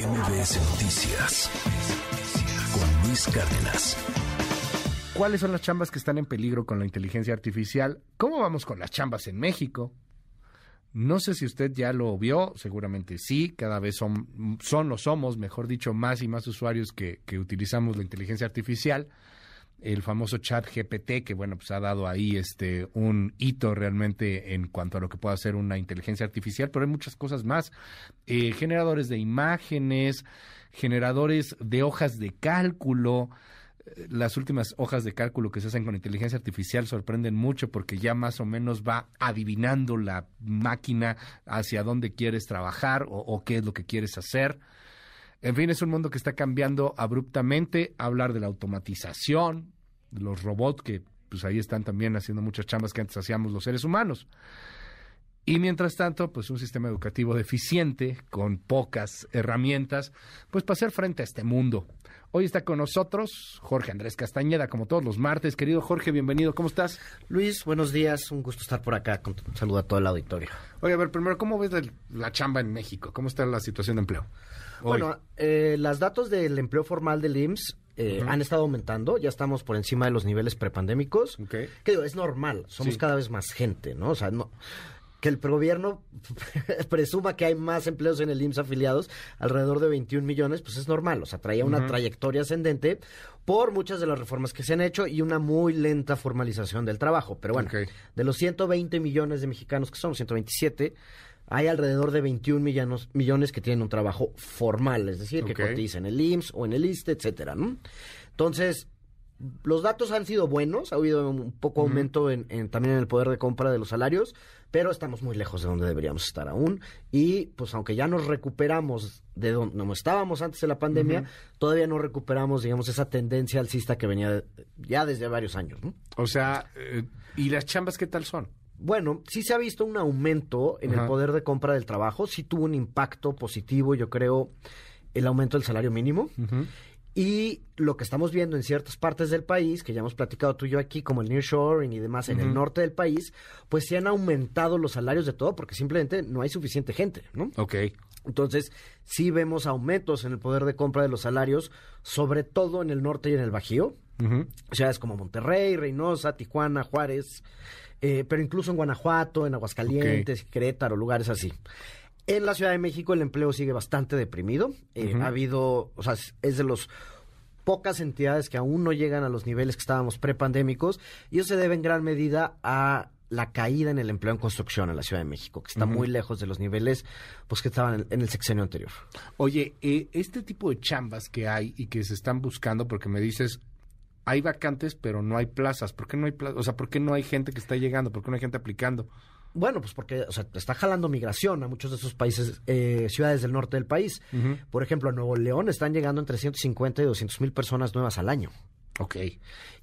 MBS Noticias con Luis Cárdenas. ¿Cuáles son las chambas que están en peligro con la inteligencia artificial? ¿Cómo vamos con las chambas en México? No sé si usted ya lo vio, seguramente sí, cada vez son, son o somos, mejor dicho, más y más usuarios que, que utilizamos la inteligencia artificial el famoso chat GPT, que bueno, pues ha dado ahí este un hito realmente en cuanto a lo que puede hacer una inteligencia artificial, pero hay muchas cosas más. Eh, generadores de imágenes, generadores de hojas de cálculo. Eh, las últimas hojas de cálculo que se hacen con inteligencia artificial sorprenden mucho porque ya más o menos va adivinando la máquina hacia dónde quieres trabajar o, o qué es lo que quieres hacer. En fin, es un mundo que está cambiando abruptamente. Hablar de la automatización, los robots que pues ahí están también haciendo muchas chambas que antes hacíamos los seres humanos. Y mientras tanto, pues un sistema educativo deficiente, con pocas herramientas, pues para hacer frente a este mundo. Hoy está con nosotros Jorge Andrés Castañeda, como todos los martes. Querido Jorge, bienvenido, ¿cómo estás? Luis, buenos días, un gusto estar por acá. Con, saludo a todo el auditorio. Oye, a ver, primero, ¿cómo ves la chamba en México? ¿Cómo está la situación de empleo? Bueno, eh, los datos del empleo formal del IMSS eh, han estado aumentando, ya estamos por encima de los niveles prepandémicos. Okay. Que digo, es normal, somos cada vez más gente, ¿no? O sea, no que el gobierno presuma que hay más empleos en el IMSS afiliados, alrededor de 21 millones, pues es normal, o sea, traía una trayectoria ascendente por muchas de las reformas que se han hecho y una muy lenta formalización del trabajo. Pero bueno, de los 120 millones de mexicanos que somos, 127, hay alrededor de 21 millones, millones que tienen un trabajo formal, es decir, que cotizan en el IMSS o en el ISTE, etcétera, ¿no? Entonces, los datos han sido buenos, ha habido un poco aumento en, también en el poder de compra de los salarios, pero estamos muy lejos de donde deberíamos estar aún. Y pues aunque ya nos recuperamos de donde estábamos antes de la pandemia, todavía no recuperamos, digamos, esa tendencia alcista que venía ya desde varios años. ¿no? O sea, eh, ¿y las chambas qué tal son? Bueno, sí se ha visto un aumento en el poder de compra del trabajo, sí tuvo un impacto positivo, yo creo, el aumento del salario mínimo. Y lo que estamos viendo en ciertas partes del país, que ya hemos platicado tú y yo aquí, como el nearshoring y demás, en el norte del país, pues sí han aumentado los salarios de todo porque simplemente no hay suficiente gente, ¿no? Ok. Entonces, sí vemos aumentos en el poder de compra de los salarios, sobre todo en el norte y en el Bajío. Ciudades como Monterrey, Reynosa, Tijuana, Juárez, eh, pero incluso en Guanajuato, en Aguascalientes, Querétaro, lugares así. En la Ciudad de México el empleo sigue bastante deprimido. Eh, ha habido, o sea, es de los pocas entidades que aún no llegan a los niveles que estábamos prepandémicos y eso se debe en gran medida a la caída en el empleo en construcción en la Ciudad de México, que está muy lejos de los niveles pues que estaban en el sexenio anterior. Oye, eh, este tipo de chambas que hay y que se están buscando, porque me dices, hay vacantes, pero no hay plazas. ¿Por qué no hay plazas? O sea, ¿por qué no hay gente que está llegando? ¿Por qué no hay gente aplicando? Bueno, pues porque o sea, está jalando migración a muchos de esos países, eh, ciudades del norte del país. Por ejemplo, a Nuevo León están llegando entre 150 y 200 mil personas nuevas al año. Ok.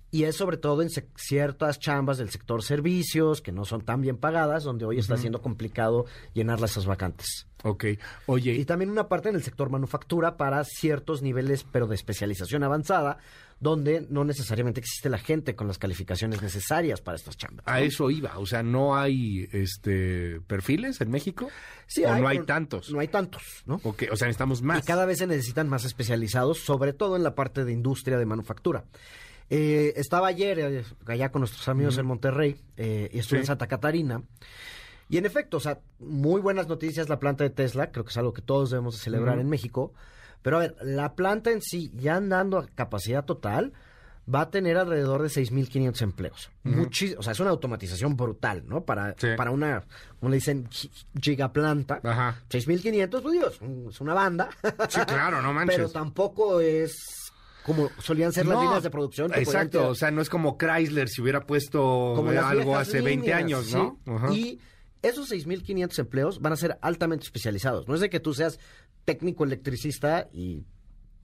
Y es sobre todo en ciertas chambas del sector servicios, que no son tan bien pagadas, donde hoy está siendo complicado llenar esas vacantes. Ok, oye. Y también una parte en el sector manufactura para ciertos niveles, pero de especialización avanzada, donde no necesariamente existe la gente con las calificaciones necesarias para estas chambas. A eso iba, o sea, ¿no hay este perfiles en México? Sí, ¿O no hay tantos? No hay tantos, ¿no? Okay, o sea, necesitamos más. Y cada vez se necesitan más especializados, sobre todo en la parte de industria de manufactura. Eh, estaba ayer eh, allá con nuestros amigos en Monterrey eh, y estuve en Santa Catarina. Y en efecto, o sea, muy buenas noticias la planta de Tesla, creo que es algo que todos debemos de celebrar en México. Pero a ver, la planta en sí, ya andando a capacidad total, va a tener alrededor de 6.500 empleos. o sea, es una automatización brutal, ¿no? Para, para una, como le dicen, gigaplanta. Ajá. 6.500, pues Dios, es una banda. Sí, claro, no manches. Pero tampoco es como solían ser las líneas de producción. Exacto, o sea, no es como Chrysler si hubiera puesto algo hace 20 años, ¿no? Y esos 6.500 empleos van a ser altamente especializados. No es de que tú seas técnico electricista y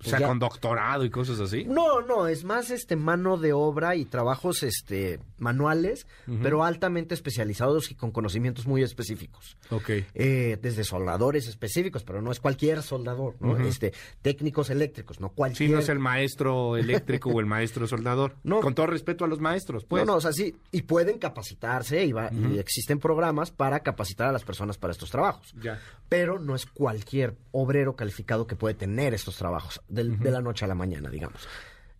O sea, ya- con doctorado y cosas así. No, no, es más este mano de obra y trabajos este manuales, pero altamente especializados y con conocimientos muy específicos. Ok. Eh, desde soldadores específicos, pero no es cualquier soldador, ¿no? Este, técnicos eléctricos, no cualquier. Sí, no es el maestro eléctrico o el maestro soldador. No. Con todo respeto a los maestros, pues. No, no, o sea, sí, y pueden capacitarse y, va- y existen programas para capacitar a las personas para estos trabajos. Ya. Pero no es cualquier obrero calificado que puede tener estos trabajos del- de la noche a la mañana, digamos.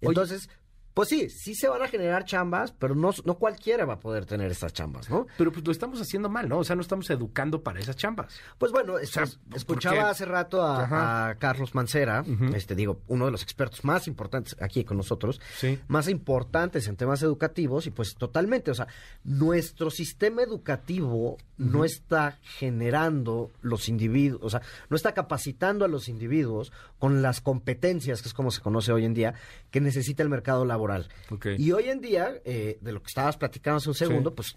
Entonces, pues sí, sí se van a generar chambas, pero no, no cualquiera va a poder tener estas chambas, ¿no? Pero pues lo estamos haciendo mal, ¿no? O sea, no estamos educando para esas chambas. Pues bueno, es- sea, es- ¿por escuchaba hace rato a Carlos Mancera, este digo, uno de los expertos más importantes aquí con nosotros, Sí. más importantes en temas educativos, y pues totalmente, o sea, nuestro sistema educativo no está generando los individuos, o sea, no está capacitando a los individuos con las competencias, que es como se conoce hoy en día, que necesita el mercado laboral. Y hoy en día, eh, de lo que estabas platicando hace un segundo, Sí. pues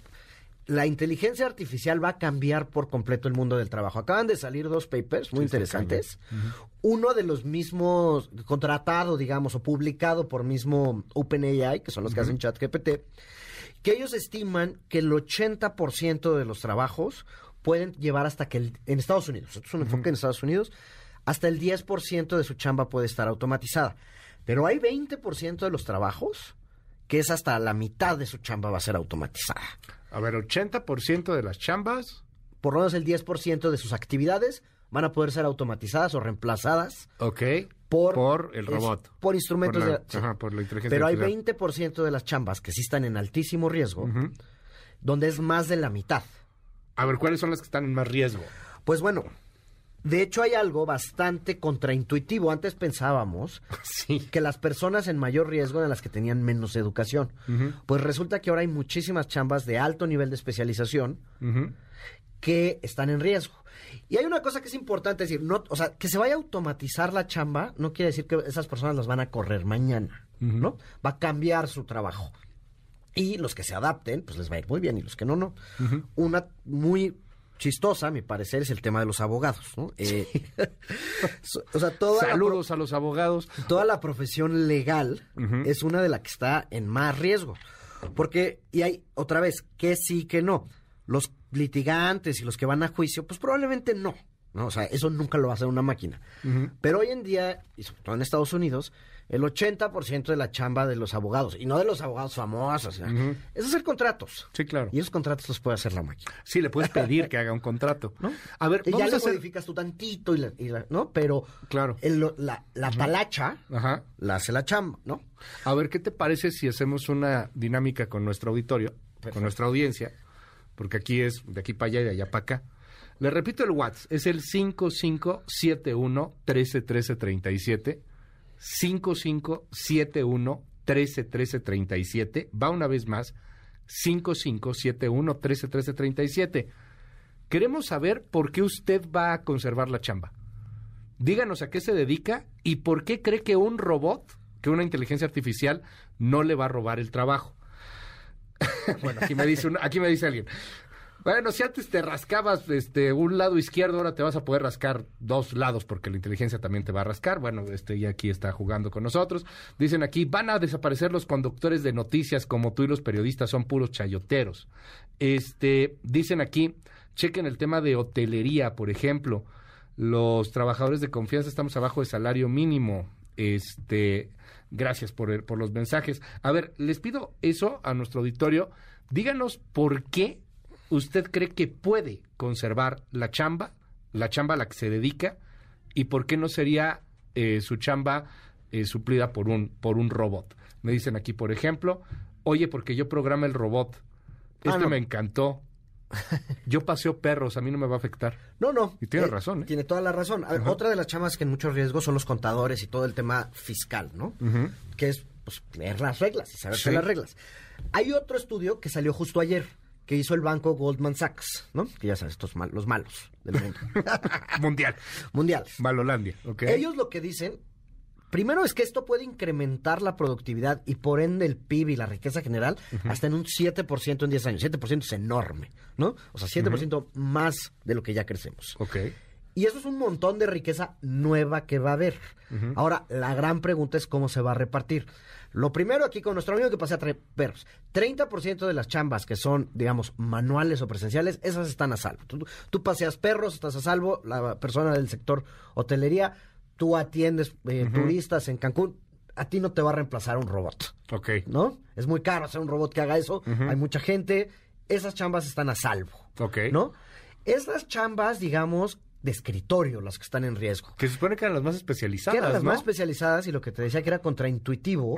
la inteligencia artificial va a cambiar por completo el mundo del trabajo. Acaban de salir dos papers muy Sí, interesantes. Uno de los mismos, contratado, digamos, o publicado por mismo OpenAI, que son los que hacen ChatGPT, que ellos estiman que el 80% de los trabajos pueden llevar hasta que, el- en Estados Unidos, esto es un enfoque en Estados Unidos, hasta el 10% de su chamba puede estar automatizada. Pero hay 20% de los trabajos que es hasta la mitad de su chamba va a ser automatizada. A ver, 80% de las chambas. Por lo menos el 10% de sus actividades van a poder ser automatizadas o reemplazadas Ok. Por, Por el es- robot. por instrumentos Por la- de sí. ajá, por la inteligencia Pero hay artificial. 20% de las chambas que sí están en altísimo riesgo, donde es más de la mitad. A ver, ¿cuáles son las que están en más riesgo? Pues bueno, de hecho hay algo bastante contraintuitivo. Antes pensábamos Sí. que las personas en mayor riesgo eran las que tenían menos educación. Pues resulta que ahora hay muchísimas chambas de alto nivel de especialización que están en riesgo. Y hay una cosa que es importante decir, no, o sea, que se vaya a automatizar la chamba no quiere decir que esas personas las van a correr mañana, ¿no? Va a cambiar su trabajo. Y los que se adapten, pues les va a ir muy bien, y los que no, no. Una muy chistosa, a mi parecer, es el tema de los abogados, ¿no? Eh, o sea, toda Saludos a los abogados. toda la profesión legal es una de las que está en más riesgo. Porque, y hay otra vez, que sí, que no. Los litigantes y los que van a juicio, pues probablemente no. ¿no? O sea, eso nunca lo va a hacer una máquina. Pero hoy en día, y sobre todo en Estados Unidos, el 80% de la chamba de los abogados, y no de los abogados famosos, es hacer contratos. Sí, claro. Y esos contratos los puede hacer la máquina. Sí, le puedes pedir que haga un contrato. ¿no? A ver, Y ya le hacer... modificas tú tantito, y la- y la- ¿no? Pero Claro. el- la, Ajá. la hace la chamba, ¿no? A ver, ¿qué te parece si hacemos una dinámica con nuestro auditorio, con nuestra audiencia? Porque aquí es de aquí para allá y de allá para acá. Le repito el WhatsApp, es el 5571-131337. 5571-131337. Va una vez más, 5571-131337. Queremos saber por qué usted va a conservar la chamba. Díganos a qué se dedica y por qué cree que un robot, que una inteligencia artificial, no le va a robar el trabajo. bueno, aquí me dice un- aquí me dice alguien. Bueno, si antes te rascabas este un lado izquierdo, ahora te vas a poder rascar dos lados porque la inteligencia también te va a rascar. Bueno, este ya aquí está jugando con nosotros. Dicen aquí, van a desaparecer los conductores de noticias como tú y los periodistas son puros chayoteros. Este, dicen aquí, chequen el tema de hotelería, por ejemplo. Los trabajadores de confianza estamos abajo de salario mínimo. Este, gracias por, por los mensajes. A ver, les pido eso a nuestro auditorio. Díganos por qué usted cree que puede conservar la chamba, la chamba a la que se dedica, y por qué no sería eh, su chamba eh, suplida por un, por un robot. Me dicen aquí, por ejemplo, oye, porque yo programa el robot. Ah, Este no. me encantó. Yo paseo perros, a mí no me va a afectar. No, no. Y tiene razón, ¿eh? Tiene toda la razón. A ver, otra de las chamas que en mucho riesgo son los contadores y todo el tema fiscal, ¿no? Que es pues, leer las reglas y saberse Sí. las reglas. Hay otro estudio que salió justo ayer que hizo el banco Goldman Sachs, ¿no? Que ya sabes, estos mal- los malos del mundo. Mundial. Mundiales. Malolandia, ¿ok? Ellos lo que dicen, primero es que esto puede incrementar la productividad y por ende el PIB y la riqueza general hasta en un 7% en 10 años. 7% es enorme, ¿no? O sea, 7% más de lo que ya crecemos. Ok. Y eso es un montón de riqueza nueva que va a haber. Ahora, la gran pregunta es cómo se va a repartir. Lo primero aquí con nuestro amigo que pasea a perros. 30% de las chambas que son, digamos, manuales o presenciales, esas están a salvo. Tú, paseas perros, estás a salvo. La persona del sector hotelería, tú atiendes eh, turistas en Cancún, a ti no te va a reemplazar un robot. Ok. ¿No? Es muy caro hacer un robot que haga eso. Hay mucha gente. Esas chambas están a salvo. Ok. ¿No? Esas chambas, digamos, de escritorio las que están en riesgo. Que se supone que eran las más especializadas. Que eran las más especializadas y lo que te decía que era contraintuitivo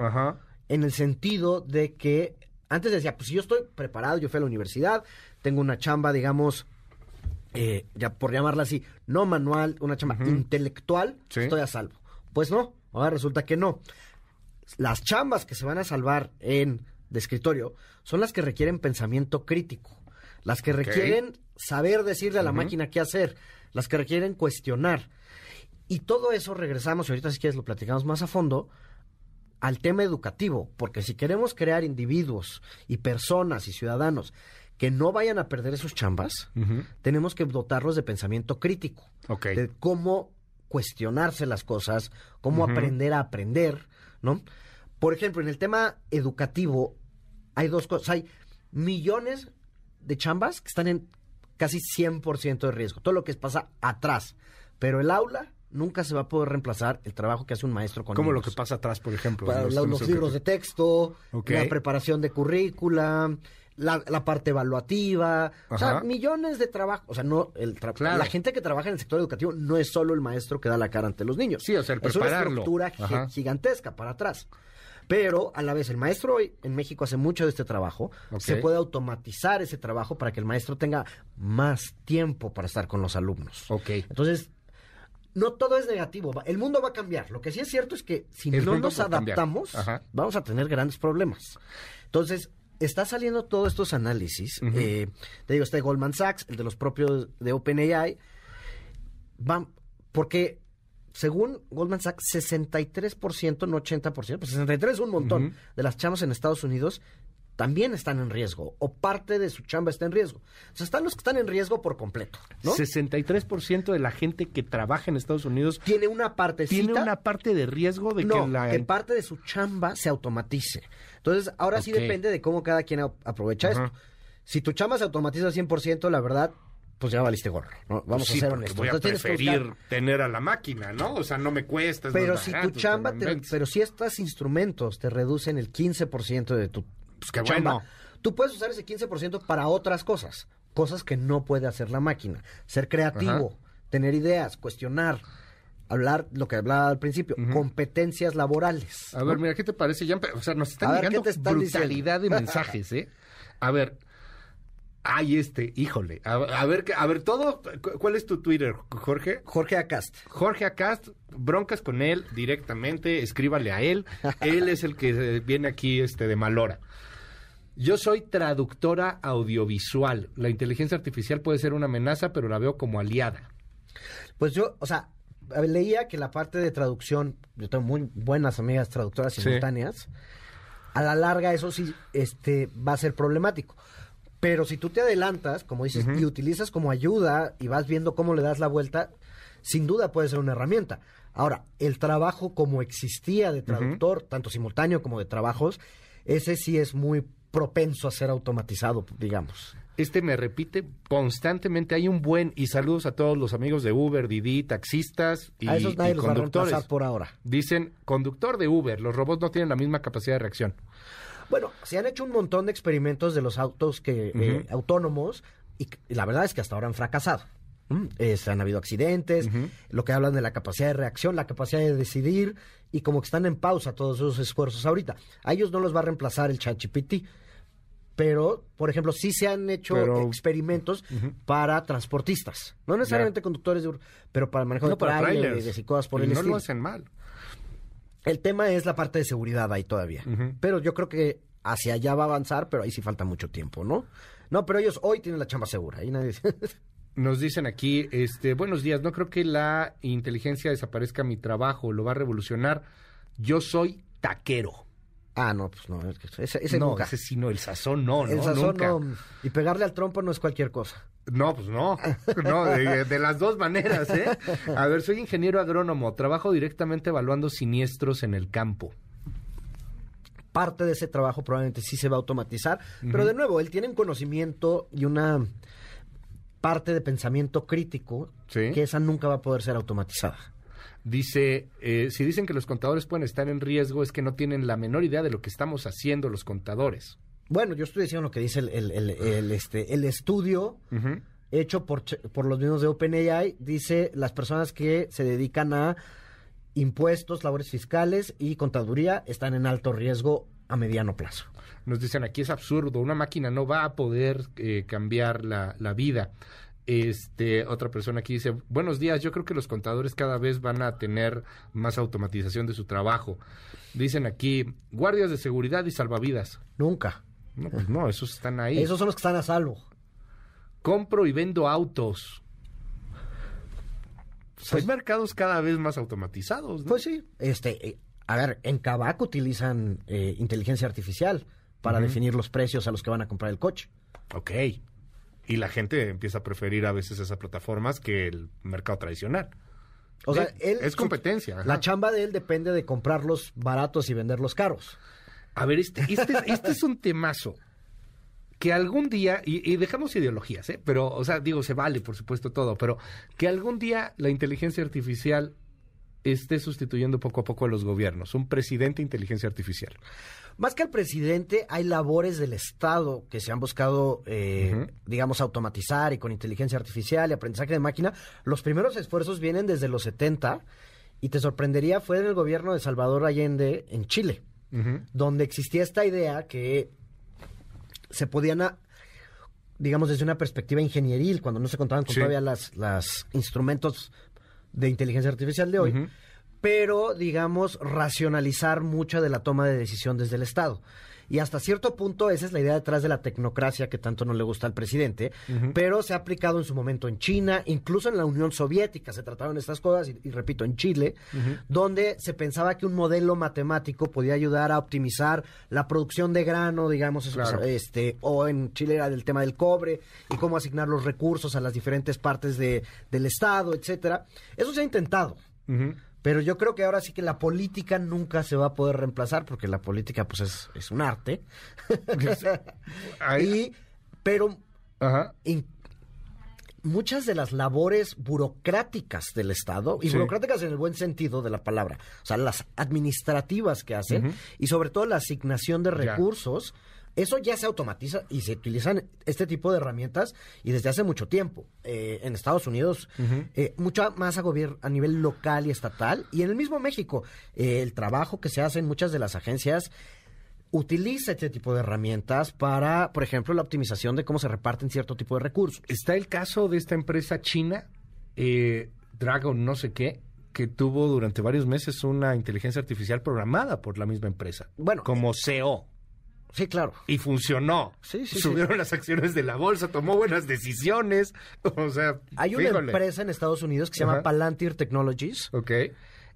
en el sentido de que antes decía, pues si yo estoy preparado, yo fui a la universidad, tengo una chamba, digamos, eh, ya por llamarla así, no manual, una chamba intelectual, estoy a salvo. Pues no, ahora resulta que no. Las chambas que se van a salvar en de escritorio son las que requieren pensamiento crítico, las que requieren saber decirle a la máquina qué hacer, las que requieren cuestionar. Y todo eso regresamos, y ahorita si quieres lo platicamos más a fondo, al tema educativo, porque si queremos crear individuos y personas y ciudadanos que no vayan a perder esos chambas, tenemos que dotarlos de pensamiento crítico, de cómo cuestionarse las cosas, cómo aprender a aprender, ¿no? Por ejemplo, en el tema educativo hay dos cosas, hay millones de chambas que están en casi 100% de riesgo, todo lo que pasa atrás. Pero el aula nunca se va a poder reemplazar el trabajo que hace un maestro con Como lo que pasa atrás, por ejemplo. los, libros de texto, la preparación de currícula, la, parte evaluativa, o sea, millones de trabajos. O sea, no el la gente que trabaja en el sector educativo no es solo el maestro que da la cara ante los niños. Sí, o sea, el Es una estructura gigantesca para atrás. Pero a la vez, el maestro hoy en México hace mucho de este trabajo. Se puede automatizar ese trabajo para que el maestro tenga más tiempo para estar con los alumnos. Ok. Entonces, no todo es negativo. El mundo va a cambiar. Lo que sí es cierto es que si no nos adaptamos, vamos a tener grandes problemas. Entonces, está saliendo todos estos análisis. Eh, te digo, este Goldman Sachs, el de los propios de OpenAI. Van, porque según Goldman Sachs, 63%, no 80%, pues 63 es un montón de las chambas en Estados Unidos también están en riesgo o parte de su chamba está en riesgo. O sea, están los que están en riesgo por completo. ¿no? 63% de la gente que trabaja en Estados Unidos tiene una parte tiene una parte de riesgo de que la que parte de su chamba se automatice. Entonces, ahora sí depende de cómo cada quien aprovecha esto. Si tu chamba se automatiza al 100%, la verdad, pues ya valiste gorro. ¿no? Vamos a ser honestos. Voy a preferir tener a la máquina, ¿no? O sea, no me cuesta. Pero si tu chamba, pero si estos instrumentos te reducen el 15% de tu pues qué bueno. tú puedes usar ese 15% para otras cosas, cosas que no puede hacer la máquina. Ser creativo, tener ideas, cuestionar hablar lo que hablaba al principio, competencias laborales. A ver, mira, ¿qué te parece? Ya, o sea, nos están llegando brutalidad de mensajes, ¿eh? A ver, Ay, este, híjole. A, ver, a ver, todo. ¿Cuál es tu Twitter, Jorge? Jorge Acast. Jorge Acast, broncas con él directamente, escríbale a él. él es el que viene aquí este, de Malora. Yo soy traductora audiovisual. La inteligencia artificial puede ser una amenaza, pero la veo como aliada. Pues yo, o sea, leía que la parte de traducción, yo tengo muy buenas amigas traductoras simultáneas. A la larga, eso sí, este, va a ser problemático pero si tú te adelantas, como dices, y utilizas como ayuda y vas viendo cómo le das la vuelta, sin duda puede ser una herramienta. Ahora, el trabajo como existía de traductor, tanto simultáneo como de trabajos, ese sí es muy propenso a ser automatizado, digamos. Este me repite constantemente, hay un buen, y saludos a todos los amigos de Uber, Didi, taxistas y, a esos nadie los conductores. Va a por ahora. Dicen, conductor de Uber, los robots no tienen la misma capacidad de reacción. Bueno, se han hecho un montón de experimentos de los autos que eh, autónomos y, la verdad es que hasta ahora han fracasado. se han habido accidentes, lo que hablan de la capacidad de reacción, la capacidad de decidir y como que están en pausa todos esos esfuerzos ahorita. A ellos no los va a reemplazar el ChatGPT, pero, por ejemplo, sí se han hecho experimentos para transportistas, no necesariamente conductores, de, pero para el manejo de trailers y cosas por el no lo hacen mal. El tema es la parte de seguridad ahí todavía. Pero yo creo que hacia allá va a avanzar, pero ahí sí falta mucho tiempo, ¿no? No, pero ellos hoy tienen la chamba segura. Ahí nadie... Nos dicen aquí, este, buenos días, no creo que la inteligencia desaparezca mi trabajo, lo va a revolucionar. Yo soy taquero. Ah, no, pues no, ese, ese no, nunca. ese sí no, el sazón no, El ¿no? sazón no. Y pegarle al trompo no es cualquier cosa. No, pues no. No, de, de, las dos maneras, ¿eh? A ver, soy ingeniero agrónomo. Trabajo directamente evaluando siniestros en el campo parte de ese trabajo probablemente sí se va a automatizar, pero de nuevo, él tiene un conocimiento y una parte de pensamiento crítico que esa nunca va a poder ser automatizada. Dice, eh, si dicen que los contadores pueden estar en riesgo, es que no tienen la menor idea de lo que estamos haciendo los contadores. Bueno, yo estoy diciendo lo que dice el, el, este, el estudio hecho por, por los mismos de OpenAI. Dice las personas que se dedican a impuestos, labores fiscales y contaduría están en alto riesgo a mediano plazo. Nos dicen aquí es absurdo, una máquina no va a poder eh, cambiar la, la, vida. Este, otra persona aquí dice, buenos días, yo creo que los contadores cada vez van a tener más automatización de su trabajo. Dicen aquí, guardias de seguridad y salvavidas. Nunca. No, pues no, esos están ahí. Esos son los que están a salvo. Compro y vendo autos. Pues, hay mercados cada vez más automatizados. Pues sí, este, eh, a ver, en Cabac utilizan eh, inteligencia artificial para definir los precios a los que van a comprar el coche. Ok. Y la gente empieza a preferir a veces esas plataformas que el mercado tradicional. O sea, él, es competencia. La chamba de él depende de comprarlos baratos y venderlos caros. A ver, este, este, este es un temazo que algún día, y, dejamos ideologías, ¿eh? pero, o sea, digo, se vale, por supuesto, todo, pero que algún día la inteligencia artificial esté sustituyendo poco a poco a los gobiernos, un presidente de inteligencia artificial. Más que al presidente, hay labores del Estado que se han buscado, eh, digamos, automatizar y con inteligencia artificial y aprendizaje de máquina. Los primeros esfuerzos vienen desde los 70 y te sorprendería, fue en el gobierno de Salvador Allende en Chile, donde existía esta idea que se podían, digamos, desde una perspectiva ingenieril, cuando no se contaban con todavía las, las instrumentos de inteligencia artificial de hoy, pero, digamos, racionalizar mucha de la toma de decisión desde el Estado. Y hasta cierto punto esa es la idea detrás de la tecnocracia que tanto no le gusta al presidente, pero se ha aplicado en su momento en China, incluso en la Unión Soviética. Se trataron estas cosas, y, repito, en Chile, donde se pensaba que un modelo matemático podía ayudar a optimizar la producción de grano, digamos, este, o en Chile era del tema del cobre y cómo asignar los recursos a las diferentes partes de, del Estado, etcétera. Eso se ha intentado. Pero yo creo que ahora sí que la política nunca se va a poder reemplazar porque la política pues es, es un arte. y, pero muchas de las labores burocráticas del Estado, y burocráticas en el buen sentido de la palabra, o sea, las administrativas que hacen, y sobre todo la asignación de recursos, eso ya se automatiza y se utilizan este tipo de herramientas y desde hace mucho tiempo. Eh, en Estados Unidos, eh, mucho más a, a nivel local y estatal. Y en el mismo México, eh, el trabajo que se hace en muchas de las agencias utiliza este tipo de herramientas para, por ejemplo, la optimización de cómo se reparten cierto tipo de recursos. Está el caso de esta empresa china, Dragon no sé qué, que tuvo durante varios meses una inteligencia artificial programada por la misma empresa. Bueno, como CEO. Sí, claro. Y funcionó. Sí, sí, Subieron las acciones de la bolsa, tomó buenas decisiones. O sea, hay una empresa en Estados Unidos que se llama Palantir Technologies. Ok. Eh,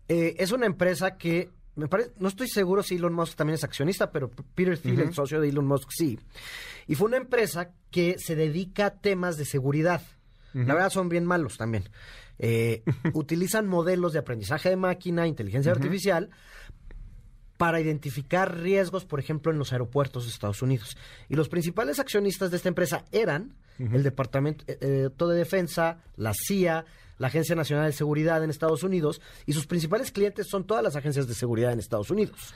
es una empresa que me parece, no estoy seguro si Elon Musk también es accionista, pero Peter Thiel, el socio de Elon Musk, sí. Y fue una empresa que se dedica a temas de seguridad. La verdad son bien malos también. Eh, utilizan modelos de aprendizaje de máquina, inteligencia artificial, para identificar riesgos, por ejemplo, en los aeropuertos de Estados Unidos. Y los principales accionistas de esta empresa eran el Departamento eh, eh, de Defensa, la CIA, la Agencia Nacional de Seguridad en Estados Unidos, y sus principales clientes son todas las agencias de seguridad en Estados Unidos.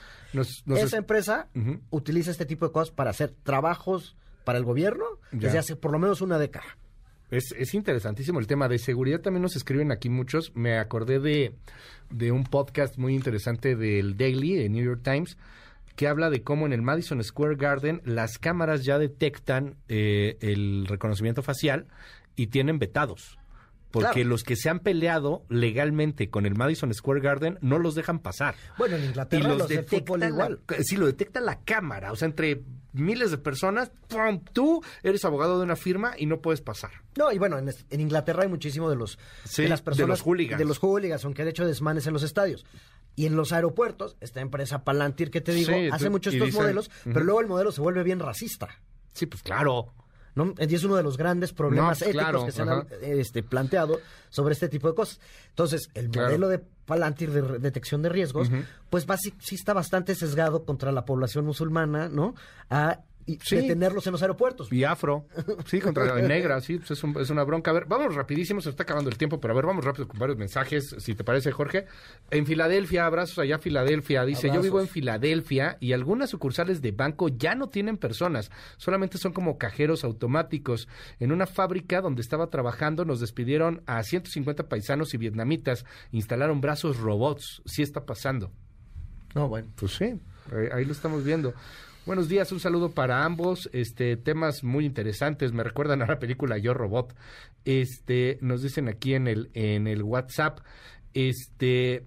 Esa empresa utiliza este tipo de cosas para hacer trabajos para el gobierno desde hace por lo menos una década. Es, es, interesantísimo el tema de seguridad. También nos escriben aquí muchos. Me acordé de, de un podcast muy interesante del Daily, de New York Times, que habla de cómo en el Madison Square Garden las cámaras ya detectan eh, el reconocimiento facial y tienen vetados. Porque los que se han peleado legalmente con el Madison Square Garden no los dejan pasar. Bueno, en Inglaterra los, detectan igual. sí, lo detecta la cámara. O sea, entre miles de personas, ¡pum! tú eres abogado de una firma y no puedes pasar. No, y bueno, en, Inglaterra hay muchísimo de los de las personas de los hooligans, de los hooligans, aunque han hecho desmanes en los estadios. Y en los aeropuertos, esta empresa Palantir que te digo, hace muchos estos modelos, pero luego el modelo se vuelve bien racista. Sí, pues claro. ¿No? Y es uno de los grandes problemas No, éticos claro, que se han este, planteado sobre este tipo de cosas. Entonces, el Claro. modelo de Palantir de detección de riesgos, pues basi- sí está bastante sesgado contra la población musulmana, ¿no? A y Sí. detenerlos en los aeropuertos. Y afro, sí, contra la negra, sí, pues es, un- es una bronca. A ver, vamos rapidísimo, se está acabando el tiempo, pero a ver, vamos rápido con varios mensajes, si te parece, Jorge. En Filadelfia, abrazos allá, Filadelfia. Dice, yo vivo en Filadelfia y algunas sucursales de banco ya no tienen personas, solamente son como cajeros automáticos. En una fábrica donde estaba trabajando nos despidieron a 150 paisanos y vietnamitas, instalaron brazos robots. Sí está pasando. No, bueno. Pues sí, ahí, ahí lo estamos viendo. Buenos días, un saludo para ambos. Este temas muy interesantes, me recuerdan a la película Yo Robot. Este nos dicen aquí en el en el WhatsApp, este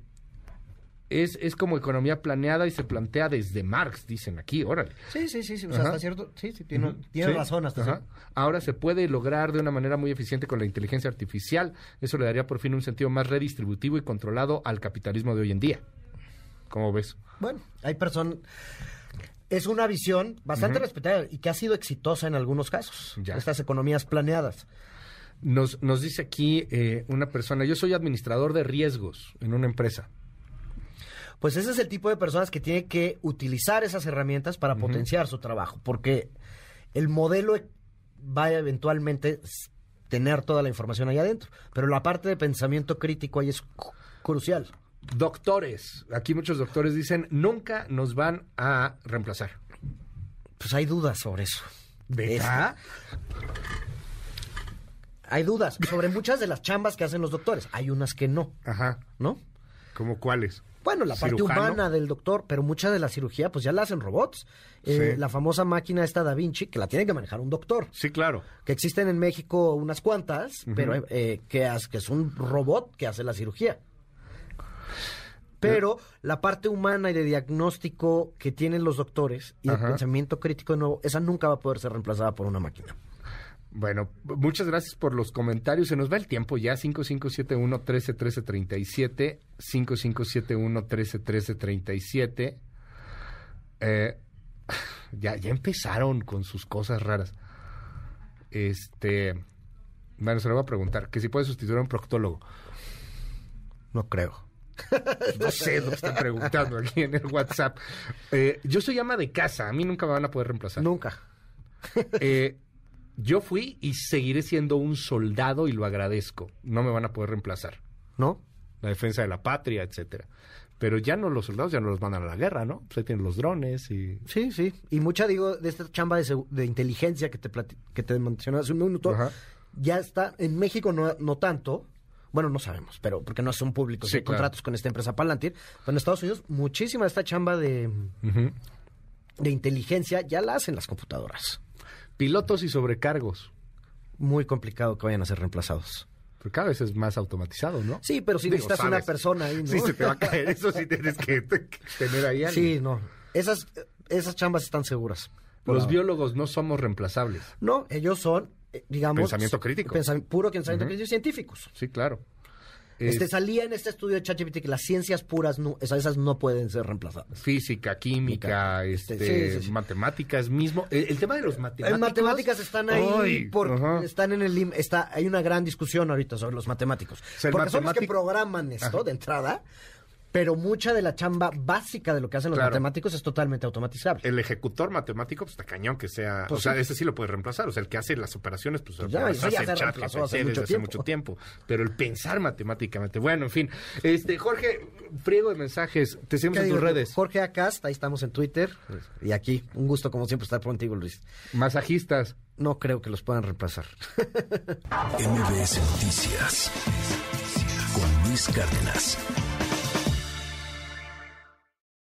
es, es como economía planeada y se plantea desde Marx, dicen aquí, órale. Sí, sí, sí, sí. O sea, hasta cierto. Sí, sí, tiene, tiene Sí, razón hasta ajá. Ahora se puede lograr de una manera muy eficiente con la inteligencia artificial. Eso le daría por fin un sentido más redistributivo y controlado al capitalismo de hoy en día. ¿Cómo ves? Bueno, hay personas. Es una visión bastante respetada y que ha sido exitosa en algunos casos. Ya. Estas economías planeadas. Nos, nos dice aquí eh, una persona, yo soy administrador de riesgos en una empresa. Pues ese es el tipo de personas que tiene que utilizar esas herramientas para potenciar su trabajo, porque el modelo va a eventualmente tener toda la información ahí adentro, pero la parte de pensamiento crítico ahí es crucial. Doctores, aquí muchos doctores dicen, nunca nos van a reemplazar. Pues hay dudas sobre eso. ¿Verdad? Hay dudas sobre muchas de las chambas que hacen los doctores. Hay unas que no, Ajá. ¿no? ¿Cómo cuáles? Bueno, la parte humana del doctor, pero mucha de la cirugía pues ya la hacen robots. Eh, Sí. La famosa máquina esta Da Vinci, que la tiene que manejar un doctor. Sí, claro. Que existen en México unas cuantas, pero eh, que, que es un robot que hace la cirugía. Pero la parte humana y de diagnóstico que tienen los doctores y Ajá. el pensamiento crítico de nuevo, esa nunca va a poder ser reemplazada por una máquina. Bueno, muchas gracias por los comentarios. Se nos va el tiempo ya. 5571-131337. 5571-131337. Eh, ya, ya empezaron con sus cosas raras. Este. Bueno, se lo voy a preguntar. Que si puede sustituir a un proctólogo. No creo. No sé lo que están preguntando aquí en el WhatsApp. Eh, yo soy ama de casa. A mí nunca me van a poder reemplazar. Nunca. Eh, yo fui y seguiré siendo un soldado y lo agradezco. No me van a poder reemplazar. ¿No? La defensa de la patria, etcétera. Pero ya no los soldados ya no los mandan a la guerra, ¿no? Pues ahí tienen los drones y Sí, sí. Y mucha, digo, de esta chamba de, inteligencia que te, que te mencioné hace un minuto, Ajá. ya está. En México no, no tanto. Bueno, no sabemos, pero porque no son públicos Sí, hay claro. contratos con esta empresa Palantir. Pero en Estados Unidos, muchísima de esta chamba de, de inteligencia ya la hacen las computadoras. pilotos y sobrecargos. Muy complicado que vayan a ser reemplazados. Pero cada vez es más automatizado, ¿no? Sí, pero si Digo, necesitas sabes. una persona ahí, ¿no? Sí, se te va a caer. Eso sí tienes que, tener ahí alguien. Sí, no. Esas, esas chambas están seguras. Los biólogos no somos reemplazables. No, ellos son, digamos... Pensamiento crítico. pensam- puro pensamiento crítico y científicos. Sí, claro. Este, Es salía en este estudio de ChatGPT que las ciencias puras, no, esas, esas no pueden ser reemplazadas. física, química, Este, este, sí, sí, sí. matemáticas mismo. El, el tema de los matemáticos. En matemáticas están ahí, Ay, están en el está, hay una gran discusión ahorita sobre los matemáticos. sea, el porque son los que programan esto de entrada, pero mucha de la chamba básica de lo que hacen los Claro. matemáticos es totalmente automatizable. El ejecutor matemático, pues está cañón que sea. Pues o sea, sí. ese sí lo puede reemplazar. O sea, el que hace las operaciones, pues, ya, pues, ya hace se el chat hace GPT mucho tiempo. mucho tiempo. Pero el pensar matemáticamente. Bueno, en fin. Este, Jorge, friego de mensajes. Te seguimos ¿Qué en tus digo? redes. Jorge Acast, ahí estamos en Twitter. Y aquí, un gusto como siempre estar contigo, Luis. Masajistas. No creo que los puedan reemplazar. MBS Noticias con Luis Cárdenas.